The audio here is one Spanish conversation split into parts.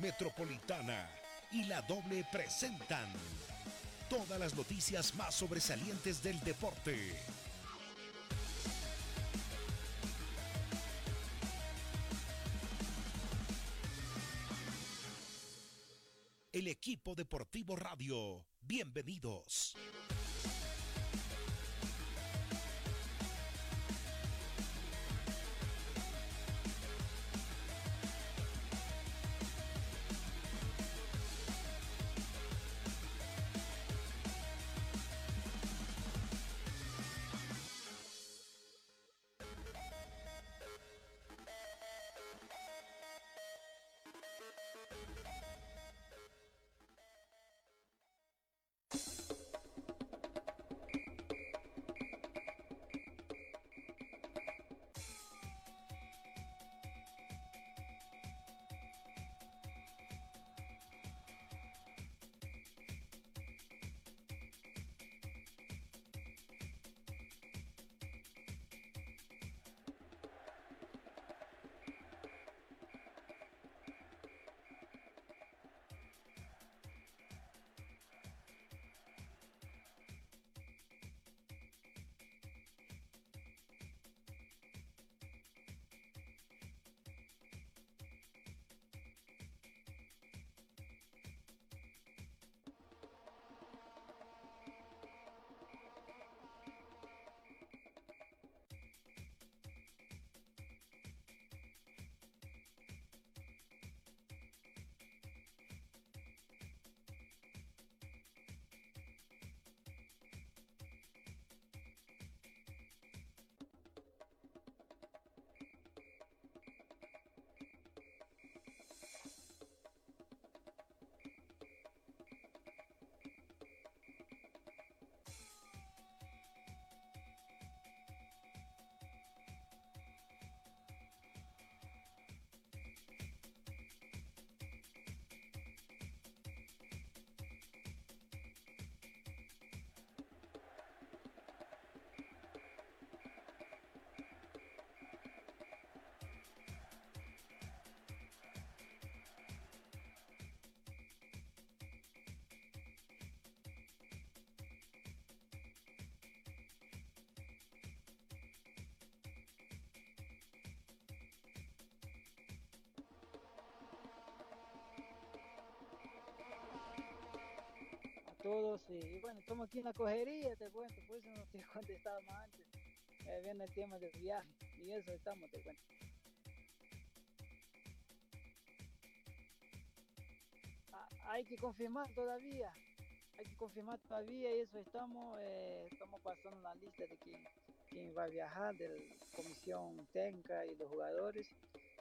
Metropolitana y La Doble presentan todas las noticias más sobresalientes del deporte. El equipo deportivo radio, bienvenidos. Todos y bueno, estamos aquí en la cojería, te cuento, por eso no te contestaba más antes, eh, viendo el tema del viaje y eso estamos, te cuento. Ah, hay que confirmar todavía, hay que confirmar todavía y eso estamos, eh, estamos pasando la lista de quién, va a viajar, de la comisión técnica y los jugadores,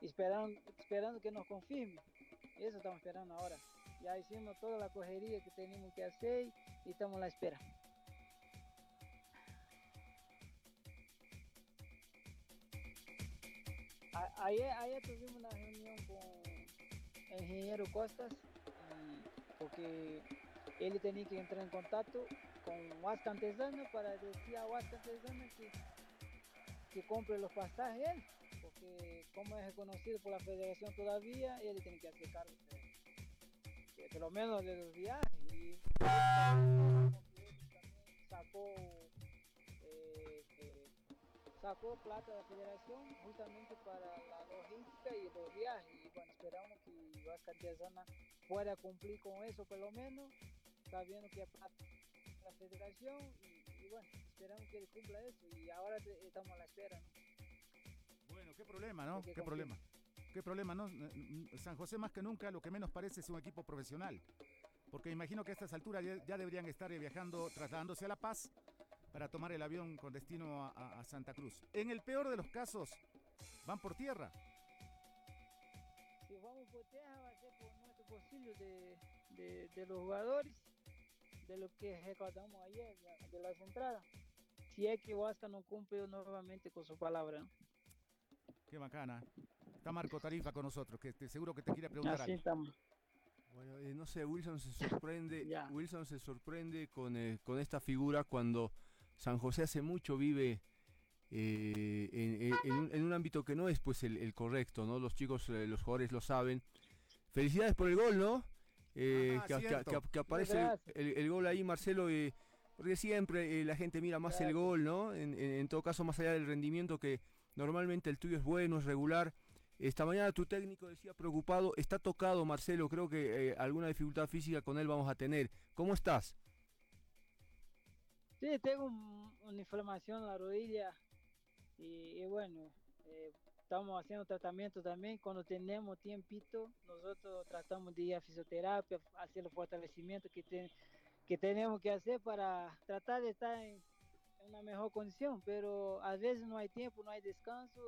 esperando, esperando que nos confirme, y eso estamos esperando ahora ya hicimos toda la cogería que tenemos que hacer y estamos a la espera. Ayer, ayer tuvimos una reunión con el ingeniero Costas porque él tenía que entrar en contacto con Huasca Antesana para decir a Huasca Antesana que, que compre los pasajes porque como es reconocido por la federación todavía, él tiene que hacer cargo por lo menos de los viajes y sacó eh, eh, sacó plata de la federación justamente para la logística y los viajes y bueno esperamos que Vasca Zona pueda cumplir con eso por lo menos está viendo que hay plata de la federación. Y, bueno esperamos que él cumpla eso. Y ahora estamos a la espera ¿no? bueno qué problema no qué problema qué problema, ¿no? San José más que nunca lo que menos parece es un equipo profesional. Porque imagino que a estas alturas ya, deberían estar viajando, trasladándose a La Paz para tomar el avión con destino a, Santa Cruz. En el peor de los casos, van por tierra. Si vamos por tierra va a ser por nuestro posible de, los jugadores, de lo que recordamos ayer, de las entradas. Si es que Huasca no cumple nuevamente con su palabra. Qué bacana. Está Marco Tarifa con nosotros, que seguro que te quiere preguntar Así Estamos. Bueno, eh, no sé, Wilson se sorprende, Wilson se sorprende con, eh, con esta figura cuando San José hace mucho vive eh, en, un, ámbito que no es pues el, correcto, ¿no? Los chicos, los jugadores lo saben, felicidades por el gol, ¿no? Eh, que, aparece el, gol ahí, Marcelo, porque siempre la gente mira más el gol, ¿no? En, todo caso, más allá del rendimiento que normalmente el tuyo es bueno, es regular. Esta mañana tu técnico decía preocupado, está tocado Marcelo, creo que alguna dificultad física con él vamos a tener. ¿Cómo estás? Sí, tengo una inflamación en la rodilla y, bueno, eh, estamos haciendo tratamiento también. Cuando tenemos tiempito, nosotros tratamos de ir a fisioterapia, hacer los fortalecimientos que, que tenemos que hacer para tratar de estar en, una mejor condición. Pero a veces no hay tiempo, no hay descanso,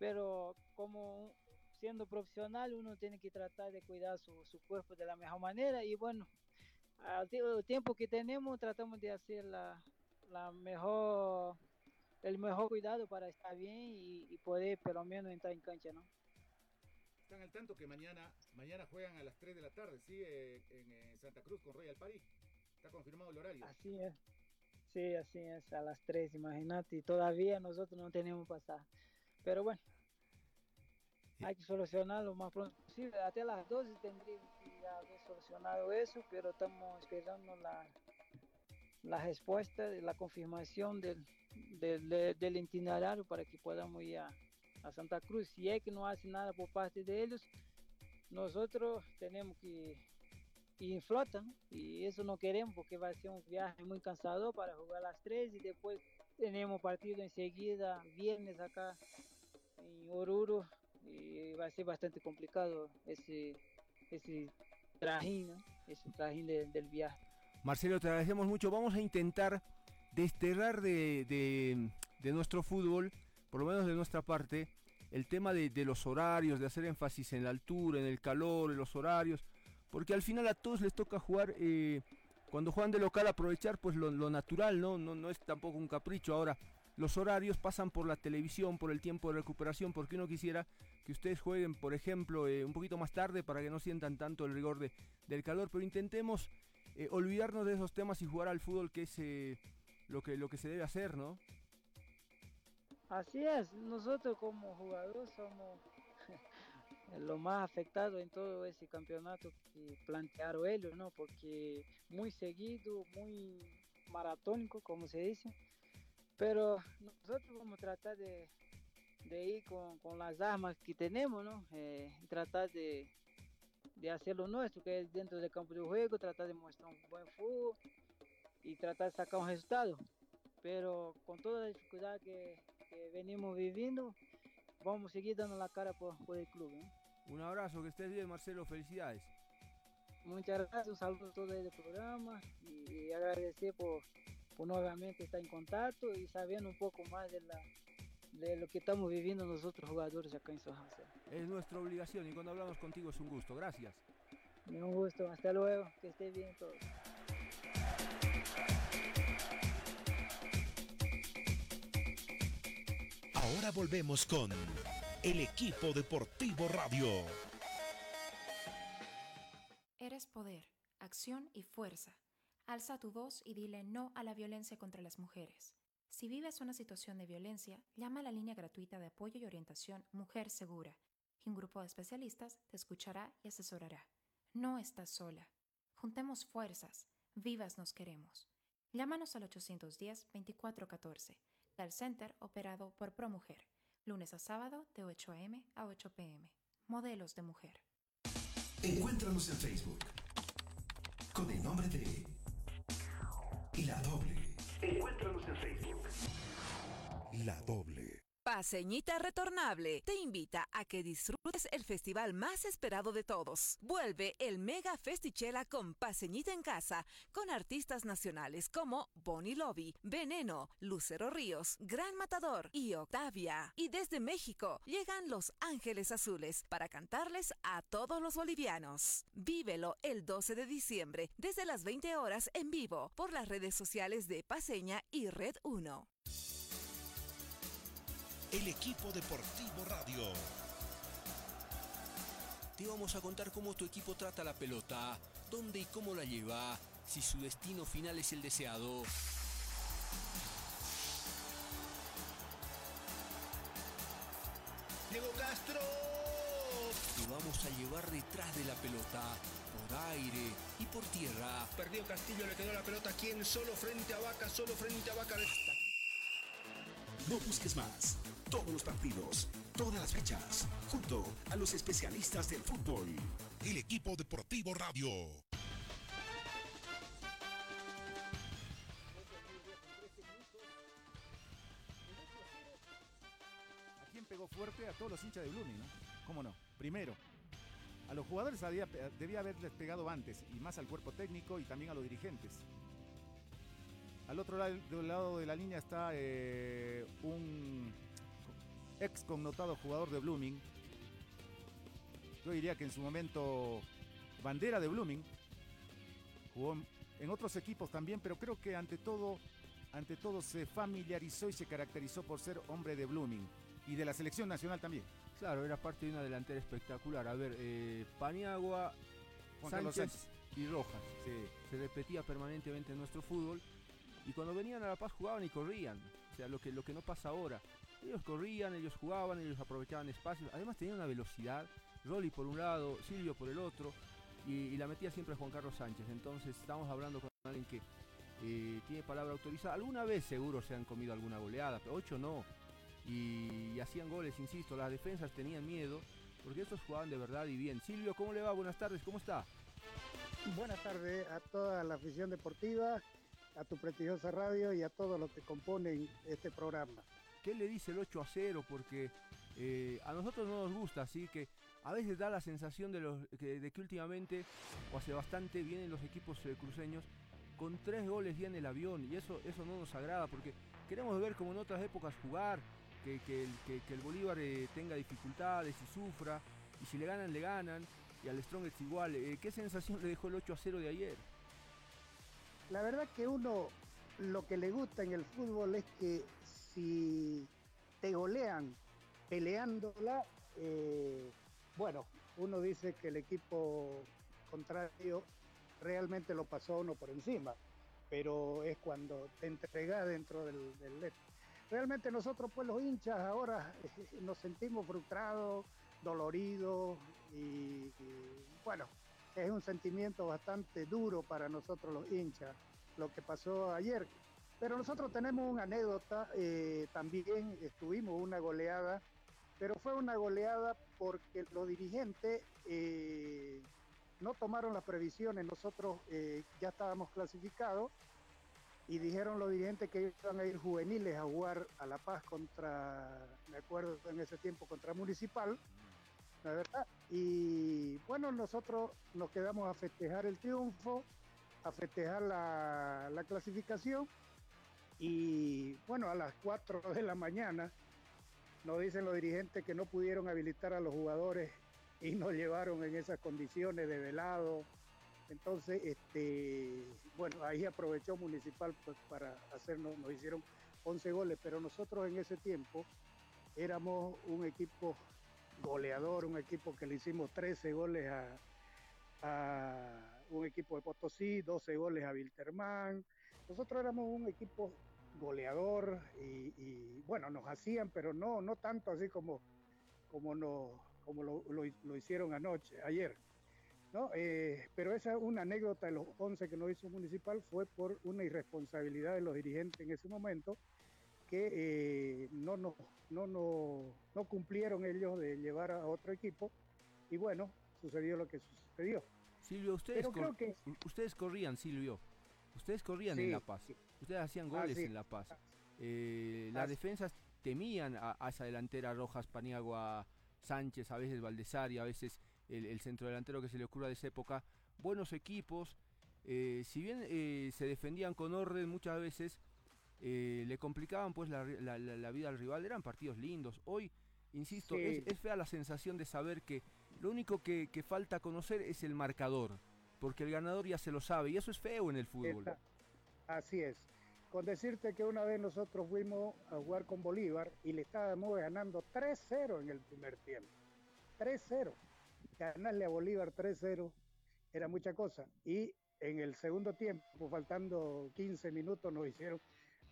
pero como siendo profesional uno tiene que tratar de cuidar su, su cuerpo de la mejor manera y bueno, al tiempo que tenemos tratamos de hacer la, la mejor el mejor cuidado para estar bien y, poder por lo menos entrar en cancha, ¿no? Están al tanto que mañana mañana juegan a las 3 de la tarde, ¿sí? en, Santa Cruz con Royal París. Está confirmado el horario. Así es. Sí, así es, a las 3, imagínate. Y todavía nosotros no tenemos pasar. Pero bueno, hay que solucionarlo lo más pronto posible. Hasta las 12 tendría solucionado eso, pero estamos esperando la, la respuesta, la confirmación del, del, itinerario para que podamos ir a, Santa Cruz. Si es que no hace nada por parte de ellos, nosotros tenemos que ir en flota, y eso no queremos porque va a ser un viaje muy cansado para jugar a las 3 y después tenemos partido enseguida, viernes acá en Oruro, y va a ser bastante complicado ese, ese trajín, ese trajín del viaje. Marcelo, te agradecemos mucho. Vamos a intentar desterrar de, nuestro fútbol, por lo menos de nuestra parte, el tema de, los horarios, de hacer énfasis en la altura, en el calor, en los horarios, porque al final a todos les toca jugar, eh, cuando juegan de local, aprovechar pues lo, natural, ¿no? ¿no? No es tampoco un capricho. Ahora, los horarios pasan por la televisión, por el tiempo de recuperación, porque uno quisiera que ustedes jueguen, por ejemplo, eh, un poquito más tarde para que no sientan tanto el rigor de, del calor, pero intentemos eh, olvidarnos de esos temas y jugar al fútbol que es eh, lo, que, lo que se debe hacer, ¿no? Así es, nosotros como jugadores somos lo más afectado en todo ese campeonato que plantearon ellos, ¿no? Porque muy seguido, muy maratónico, como se dice pero nosotros vamos a tratar de, ir con, las armas que tenemos, ¿no? Eh, tratar de, hacer lo nuestro, que es dentro del campo de juego, tratar de mostrar un buen fútbol y tratar de sacar un resultado. Pero con toda la dificultad que, venimos viviendo, vamos a seguir dando la cara por, el club. Un abrazo, que estés bien Marcelo, felicidades. Muchas gracias, un saludo a todo el programa y agradecer por pues, nuevamente está en contacto y sabiendo un poco más de, la, de lo que estamos viviendo nosotros jugadores acá en San Es nuestra obligación y cuando hablamos contigo es un gusto. Gracias. Un gusto, hasta luego, que esté bien todos. Ahora volvemos con el equipo deportivo radio. Eres poder, acción y fuerza. Alza tu voz y dile no a la violencia contra las mujeres. Si vives una situación de violencia, llama a la línea gratuita de apoyo y orientación Mujer Segura, y un grupo de especialistas te escuchará y asesorará. No estás sola. Juntemos fuerzas. Vivas nos queremos. Llámanos al 810-2414, Tal Center operado por ProMujer, lunes a sábado de 8 a.m. a 8 p.m. Modelos de mujer. Encuéntranos en Facebook con el nombre de la doble. Facebook. La doble. Paseñita Retornable te invita a que disfrutes el festival más esperado de todos. Vuelve el Mega Festichela con Paseñita en casa, con artistas nacionales como Bonnie Lobby, Veneno, Lucero Ríos, Gran Matador y Octavia. Y desde México llegan Los Ángeles Azules para cantarles a todos los bolivianos. Vívelo el 12 de diciembre desde las 20 horas en vivo por las redes sociales de Paseña y Red 1 el equipo deportivo radio. Te vamos a contar cómo tu equipo trata la pelota, dónde y cómo la lleva, si su destino final es el deseado. Diego Castro. Te vamos a llevar detrás de la pelota, por aire y por tierra. Perdió Castillo, le quedó la pelota. ¿Quién? Solo frente a Vaca, solo frente a Vaca. No busques más. Todos los partidos, todas las fechas, junto a los especialistas del fútbol. El equipo deportivo radio. ¿A quién pegó fuerte? A todos los hinchas de Blooming, ¿no? ¿Cómo no? Primero, a los jugadores había, debía haberles pegado antes, y más al cuerpo técnico y también a los dirigentes. Al otro lado, del lado de la línea está eh, un ex connotado jugador de Blooming. Yo diría que en su momento bandera de Blooming. Jugó en otros equipos también, pero creo que ante todo, ante todo se familiarizó y se caracterizó por ser hombre de Blooming y de la selección nacional también. Claro, era parte de una delantera espectacular. A ver, eh, Paniagua, Sánchez, Sánchez, y Rojas. Se repetía permanentemente en nuestro fútbol. Y cuando venían a La Paz jugaban y corrían. O sea, lo que, lo que no pasa ahora. Ellos corrían, ellos jugaban, ellos aprovechaban espacios. Además tenían una velocidad. Rolly por un lado, Silvio por el otro. Y, la metía siempre Juan Carlos Sánchez. Entonces estamos hablando con alguien que eh, tiene palabra autorizada. Alguna vez seguro se han comido alguna goleada, pero ocho no. Y, y hacían goles, insisto. Las defensas tenían miedo. Porque estos jugaban de verdad y bien. Silvio, ¿cómo le va? Buenas tardes, ¿cómo está? Buenas tardes a toda la afición deportiva a tu prestigiosa radio y a todos los que componen este programa. ¿Qué le dice el 8 a 0? Porque eh, a nosotros no nos gusta, así que a veces da la sensación de, que últimamente, o hace bastante, vienen los equipos eh, cruceños con tres goles ya en el avión y eso, eso no nos agrada porque queremos ver como en otras épocas jugar, que, el, Bolívar eh, tenga dificultades y sufra, y si le ganan, le ganan, y al Strong es igual. ¿Qué sensación le dejó el 8 a 0 de ayer? la verdad que uno lo que le gusta en el fútbol es que si te golean peleándola, eh, bueno, uno dice que el equipo contrario realmente lo pasó uno por encima, pero es cuando te entregas dentro del, del... Realmente nosotros pues los hinchas ahora nos sentimos frustrados, doloridos y bueno, es un sentimiento bastante duro para nosotros los hinchas, lo que pasó ayer. Pero nosotros tenemos una anécdota, eh, también estuvimos una goleada, pero fue una goleada porque los dirigentes eh, no tomaron las previsiones, nosotros eh, ya estábamos clasificados y dijeron los dirigentes que iban a ir juveniles a jugar a La Paz contra, me acuerdo en ese tiempo, contra Municipal la verdad. Y bueno, nosotros nos quedamos a festejar el triunfo, a festejar la, clasificación. Y bueno, a las 4 de la mañana nos dicen los dirigentes que no pudieron habilitar a los jugadores y nos llevaron en esas condiciones de velado. Entonces, este, bueno, ahí aprovechó Municipal pues, para hacernos, nos hicieron 11 goles, pero nosotros en ese tiempo éramos un equipo goleador, un equipo que le hicimos 13 goles a, un equipo de Potosí, 12 goles a Wilterman. Nosotros éramos un equipo goleador y, bueno, nos hacían, pero no, no tanto así como, como, no, como lo, hicieron anoche, ayer. ¿no? Eh, pero esa es una anécdota de los 11 que nos hizo Municipal fue por una irresponsabilidad de los dirigentes en ese momento que eh, no, no, no, no, cumplieron ellos de llevar a otro equipo y bueno, sucedió lo que sucedió. Silvio, ustedes, ustedes corrían, Silvio, ustedes corrían en La Paz, ustedes hacían goles en La Paz. Eh, las defensas temían a, esa delantera Rojas, Paniagua, Sánchez, a veces Valdesari, a veces el, centro delantero que se le ocurra de esa época. Buenos equipos, eh, si bien se defendían con orden muchas veces, eh, le complicaban pues la, vida al rival, eran partidos lindos. Hoy, insisto, es, fea la sensación de saber que lo único que, falta conocer es el marcador, porque el ganador ya se lo sabe, y eso es feo en el fútbol. Así es. Con decirte que una vez nosotros fuimos a jugar con Bolívar y le estábamos ganando 3-0 en el primer tiempo. 3-0. Ganarle a Bolívar 3-0 era mucha cosa. Y en el segundo tiempo, faltando 15 minutos, nos hicieron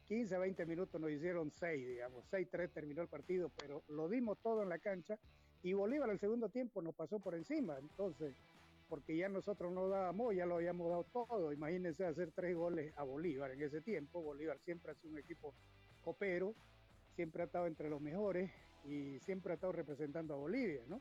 15 a 20 minutos nos hicieron 6, digamos, 6-3 terminó el partido, pero lo dimos todo en la cancha Y Bolívar el segundo tiempo nos pasó por encima, entonces, porque ya nosotros no dábamos, ya lo habíamos dado todo. Imagínense hacer tres goles a Bolívar en ese tiempo. Bolívar siempre ha sido un equipo copero, siempre ha estado entre los mejores y siempre ha estado representando a Bolivia, ¿no?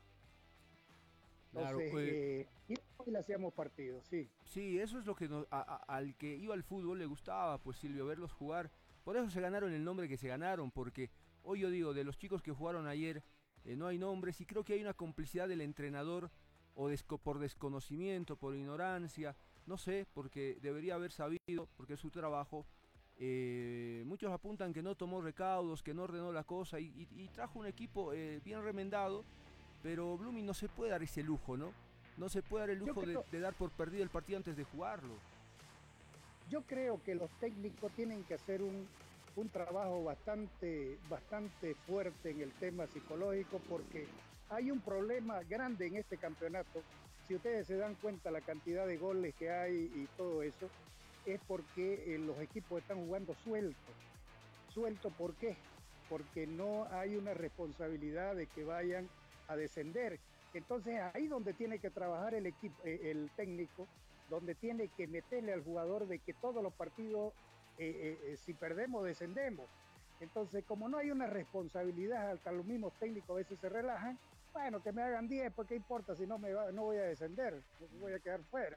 Entonces, pues, eh, y hoy le hacíamos partidos, sí. Sí, eso es lo que al que iba al fútbol le gustaba, pues Silvio, verlos jugar. Por eso se ganaron el nombre que se ganaron, porque hoy yo digo, de los chicos que jugaron ayer, eh, no hay nombres y creo que hay una complicidad del entrenador o por desconocimiento, por ignorancia, no sé, porque debería haber sabido, porque es su trabajo. Eh, muchos apuntan que no tomó recaudos, que no ordenó la cosa y, trajo un equipo bien remendado pero Blooming no se puede dar ese lujo, ¿no? No se puede dar el lujo de, dar por perdido el partido antes de jugarlo. Yo creo que los técnicos tienen que hacer un, trabajo bastante, bastante fuerte en el tema psicológico porque hay un problema grande en este campeonato. Si ustedes se dan cuenta la cantidad de goles que hay y todo eso, es porque eh, los equipos están jugando suelto. Suelto, ¿por qué? Porque no hay una responsabilidad de que vayan a descender. Entonces ahí donde tiene que trabajar el equipo, eh, el técnico, donde tiene que meterle al jugador de que todos los partidos, eh, si perdemos, descendemos. Entonces, como no hay una responsabilidad, hasta los mismos técnicos a veces se relajan, bueno, que me hagan 10, porque importa si no me no voy a descender, voy a quedar fuera.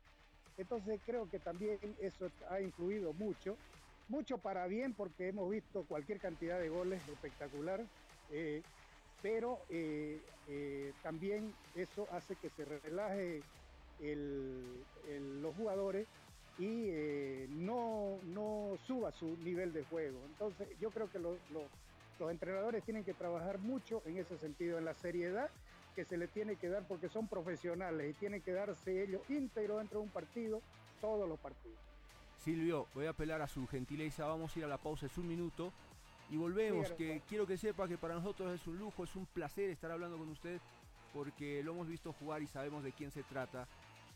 Entonces creo que también eso ha influido mucho, mucho para bien, porque hemos visto cualquier cantidad de goles espectacular pero eh, eh, también eso hace que se relaje los jugadores y eh, no, no suba su nivel de juego. Entonces yo creo que los entrenadores tienen que trabajar mucho en ese sentido, en la seriedad que se le tiene que dar porque son profesionales y tienen que darse ellos íntegro dentro de un partido, todos los partidos. Silvio, voy a apelar a su gentileza, vamos a ir a la pausa, es un minuto y volvemos, que quiero que sepa que para nosotros es un lujo, es un placer estar hablando con usted, porque lo hemos visto jugar y sabemos de quién se trata.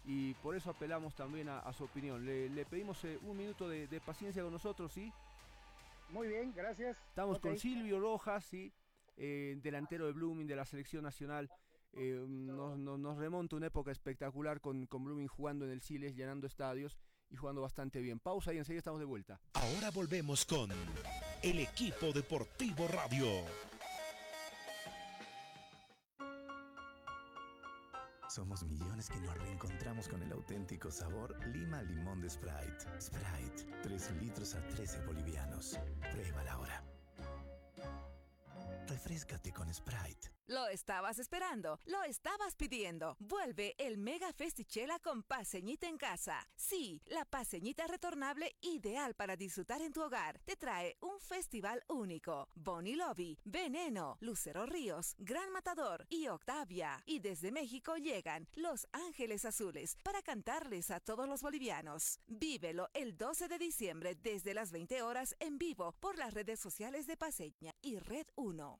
Y por eso apelamos también a, su opinión. Le, pedimos eh, un minuto de, paciencia con nosotros, ¿sí? Muy bien, gracias. Estamos con Silvio Rojas, ¿sí? Eh, delantero de Blooming de la selección nacional. Eh, nos, remonta una época espectacular con, con Blooming jugando en el Siles, llenando estadios y jugando bastante bien. Pausa y enseguida estamos de vuelta. Ahora volvemos con el equipo deportivo radio. Somos millones que nos reencontramos con el auténtico sabor Lima Limón de Sprite. Sprite, 3 litros a 13 bolivianos. Pruébala ahora. Refrescate con Sprite. Lo estabas esperando, lo estabas pidiendo. Vuelve el Mega Festichela con paseñita en casa. Sí, la paseñita retornable ideal para disfrutar en tu hogar. Te trae un festival único. Bonnie Lobby, Veneno, Lucero Ríos, Gran Matador y Octavia. Y desde México llegan Los Ángeles Azules para cantarles a todos los bolivianos. Vívelo el 12 de diciembre desde las 20 horas en vivo por las redes sociales de Paseña y Red 1.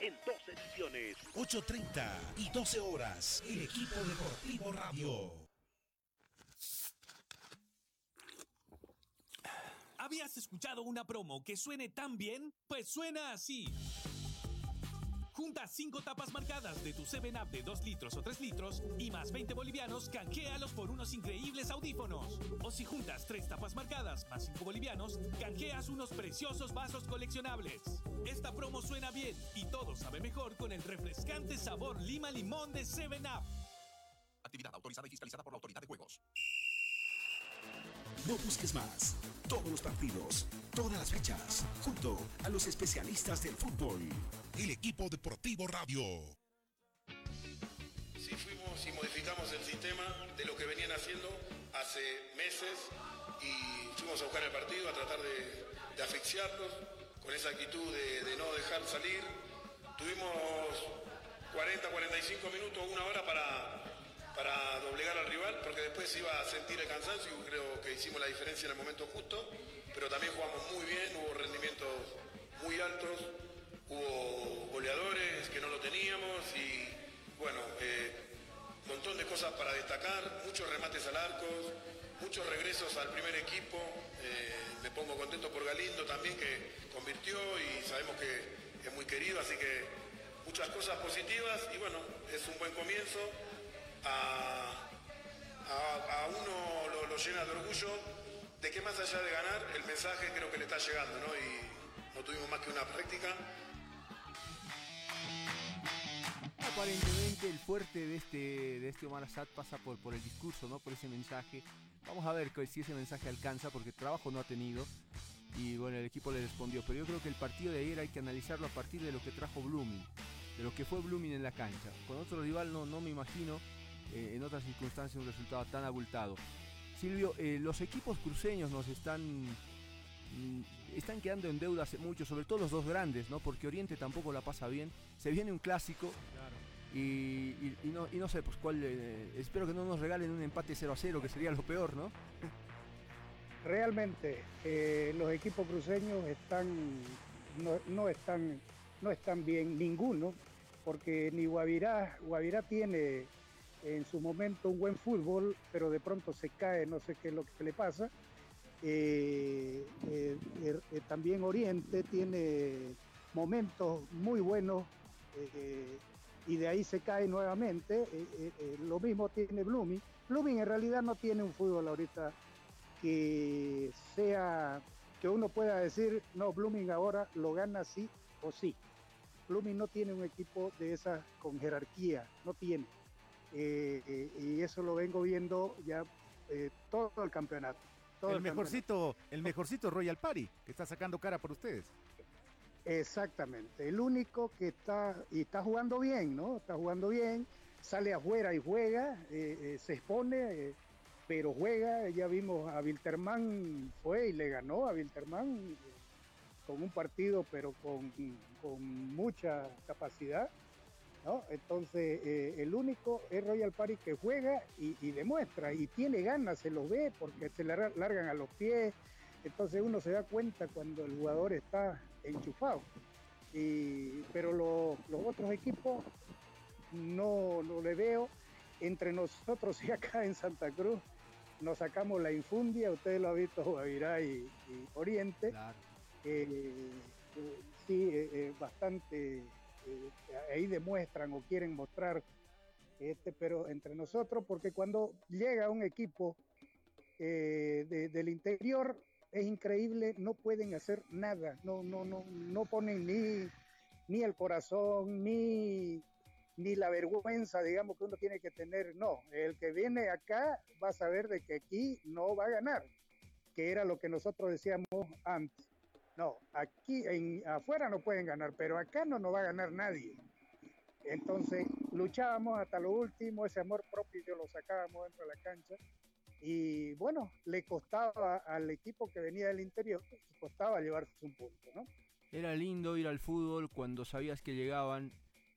en dos ediciones. 8.30 y 12 horas. El equipo deportivo radio. ¿Habías escuchado una promo que suene tan bien? Pues suena así. Junta 5 tapas marcadas de tu 7-Up de 2 litros o 3 litros y más 20 bolivianos, canjealos por unos increíbles audífonos. O si juntas 3 tapas marcadas más 5 bolivianos, canjeas unos preciosos vasos coleccionables. Esta promo suena bien y todo sabe mejor con el refrescante sabor lima limón de 7-Up. Actividad autorizada y fiscalizada por la Autoridad de Juegos. No busques más. Todos los partidos, todas las fechas, junto a los especialistas del fútbol. El equipo deportivo radio. Sí, fuimos y modificamos el sistema de lo que venían haciendo hace meses y fuimos a buscar el partido, a tratar de, asfixiarlos con esa actitud de, no dejar salir Tuvimos 40, 45 minutos, una hora para, para doblegar al rival, porque después iba a sentir el cansancio y creo que hicimos la diferencia en el momento justo, pero también jugamos muy bien, hubo rendimientos muy altos, hubo goleadores que no lo teníamos y bueno, un eh, montón de cosas para destacar, muchos remates al arco, muchos regresos al primer equipo, eh, me pongo contento por Galindo también que convirtió y sabemos que es muy querido, así que muchas cosas positivas y bueno, es un buen comienzo. A, uno lo, llena de orgullo de que más allá de ganar, el mensaje creo que le está llegando, ¿no? Y no tuvimos más que una práctica. Aparentemente el fuerte de este, de este Omar Assad pasa por, por el discurso, ¿no? Por ese mensaje. Vamos a ver si ese mensaje alcanza, porque trabajo no ha tenido y bueno, el equipo le respondió. Pero yo creo que el partido de ayer hay que analizarlo a partir de lo que trajo Blooming, de lo que fue Blooming en la cancha. Con otro rival no, no me imagino eh, en otras circunstancias un resultado tan abultado. Silvio, eh, los equipos cruceños nos están, mm, están quedando en deuda hace mucho, sobre todo los dos grandes, ¿no? Porque Oriente tampoco la pasa bien. Se viene un clásico. Y, no, y no sé, pues cuál. Eh, espero que no nos regalen un empate 0 a 0, que sería lo peor, ¿no? realmente eh, los equipos cruceños están, no, están, no están bien ninguno, porque ni Guavirá, Guavirá tiene en su momento un buen fútbol, pero de pronto se cae, no sé qué es lo que le pasa. Eh, eh, también Oriente tiene momentos muy buenos y de ahí se cae nuevamente. lo mismo tiene Blooming. Blooming en realidad no tiene un fútbol ahorita que sea, que uno pueda decir, no, Blooming ahora lo gana sí o sí. Blooming no tiene un equipo de esa con jerarquía, no tiene. Eh, eh, y eso lo vengo viendo ya eh, todo el campeonato. el, mejorcito, el mejorcito Royal Party, que está sacando cara por ustedes. Exactamente, el único que está, y está jugando bien, ¿no? Está jugando bien, sale afuera y juega, se expone, pero juega, ya vimos a Wilterman, fue y le ganó a Wilterman eh, con un partido, pero con, mucha capacidad. ¿No? Entonces, eh, el único es Royal Party que juega y, demuestra, y tiene ganas, se lo ve, porque se le largan a los pies. Entonces, uno se da cuenta cuando el jugador está enchufado. Y, pero los otros equipos no, no le veo. Entre nosotros y acá en Santa Cruz, nos sacamos la infundia, ustedes lo han visto Guavirá y, Oriente. Eh, sí, eh, eh, bastante, ahí demuestran o quieren mostrar, este, pero entre nosotros, porque cuando llega un equipo del interior, es increíble, no pueden hacer nada, no, no, no, no ponen ni, ni el corazón, ni ni la vergüenza, digamos, que uno tiene que tener. No, el que viene acá va a saber de que aquí no va a ganar, que era lo que nosotros decíamos antes. No, aquí en, afuera no pueden ganar, pero acá no nos va a ganar nadie. Entonces luchábamos hasta lo último, ese amor propio lo sacábamos dentro de la cancha. Y bueno, le costaba al equipo que venía del interior, costaba llevarse un punto, ¿no? Era lindo ir al fútbol cuando sabías que llegaban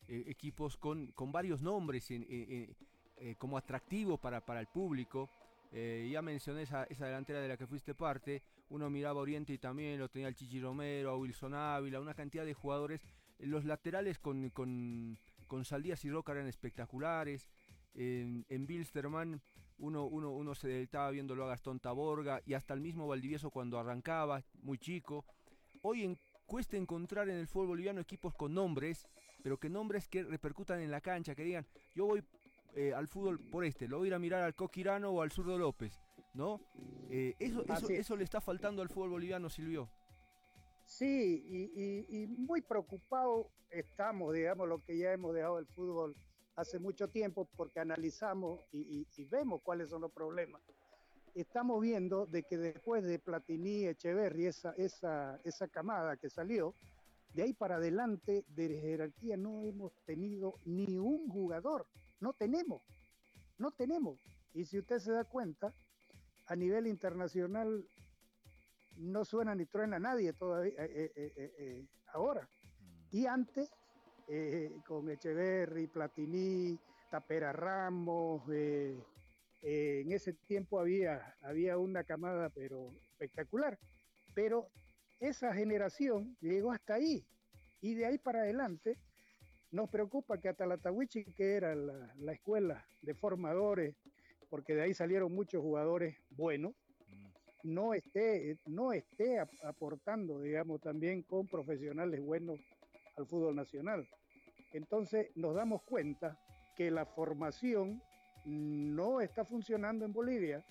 eh, equipos con, con, varios nombres eh, como atractivos para, para el público. Eh, ya mencioné esa, esa, delantera de la que fuiste parte. Uno miraba Oriente y también lo tenía el Chichi Romero, a Wilson Ávila, una cantidad de jugadores. Los laterales con, con, con Saldías y Roca eran espectaculares. En, en Bilsterman uno, uno, uno se estaba viéndolo a Gastón Taborga y hasta el mismo Valdivieso cuando arrancaba, muy chico. Hoy en, cuesta encontrar en el fútbol boliviano equipos con nombres pero que nombres que repercutan en la cancha, que digan, yo voy eh, al fútbol por este, lo voy a ir a mirar al Coquirano o al Zurdo López, ¿no? Eh, eso, eso, le está faltando al fútbol boliviano, Silvio. Sí, y, muy preocupado estamos, digamos, lo que ya hemos dejado el fútbol hace mucho tiempo, porque analizamos y, vemos cuáles son los problemas. Estamos viendo de que después de Platini, Echeverri, esa, esa, esa camada que salió, de ahí para adelante de jerarquía no hemos tenido ni un jugador, no tenemos, no tenemos. Y si usted se da cuenta, a nivel internacional no suena ni truena nadie todavía eh, eh, eh, ahora. Y antes con Echeverry, Platini, Tapera Ramos. En ese tiempo había, había una camada, pero espectacular. Pero esa generación llegó hasta ahí. Y de ahí para adelante nos preocupa que Atalatawichi, que era la, la escuela de formadores, porque de ahí salieron muchos jugadores buenos, no esté, no esté aportando, digamos, también con profesionales buenos al fútbol nacional. Entonces nos damos cuenta que la formación no está funcionando en Bolivia,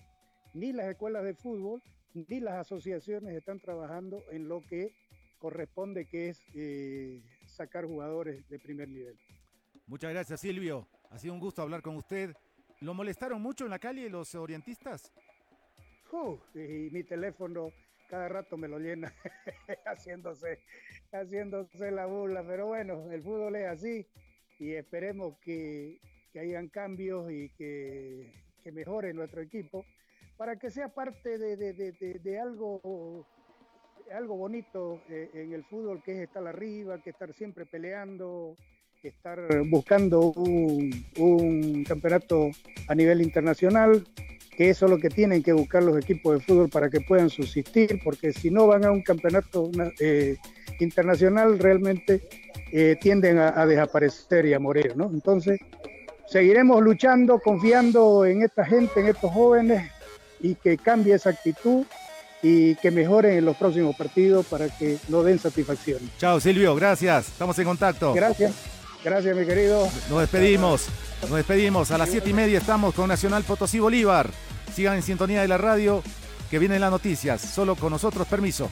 ni las escuelas de fútbol, ni las asociaciones están trabajando en lo que corresponde, que es eh, sacar jugadores de primer nivel. Muchas gracias, Silvio. Ha sido un gusto hablar con usted. ¿Lo molestaron mucho en la calle los orientistas? y mi teléfono cada rato me lo llena haciéndose, haciéndose la burla, pero bueno, el fútbol es así y esperemos que, que hayan cambios y que, que, mejore nuestro equipo para que sea parte de, de, de, de algo, algo bonito eh, en el fútbol, que es estar arriba, que estar siempre peleando, estar buscando un, un campeonato a nivel internacional que eso es lo que tienen que buscar los equipos de fútbol para que puedan subsistir, porque si no van a un campeonato eh, internacional realmente eh, tienden a, desaparecer y a morir, ¿no? Entonces, seguiremos luchando, confiando en esta gente, en estos jóvenes, y que cambie esa actitud y que mejoren en los próximos partidos para que no den satisfacción. Chao Silvio, gracias, estamos en contacto. Gracias, gracias mi querido. Nos despedimos. Nos despedimos. A las siete y media estamos con Nacional Potosí Bolívar. Sigan en sintonía de la radio, que vienen las noticias. Solo con nosotros, permiso.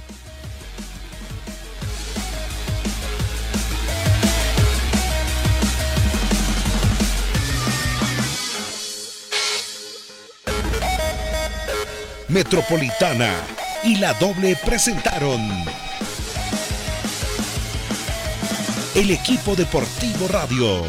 Metropolitana y la doble presentaron el equipo deportivo radio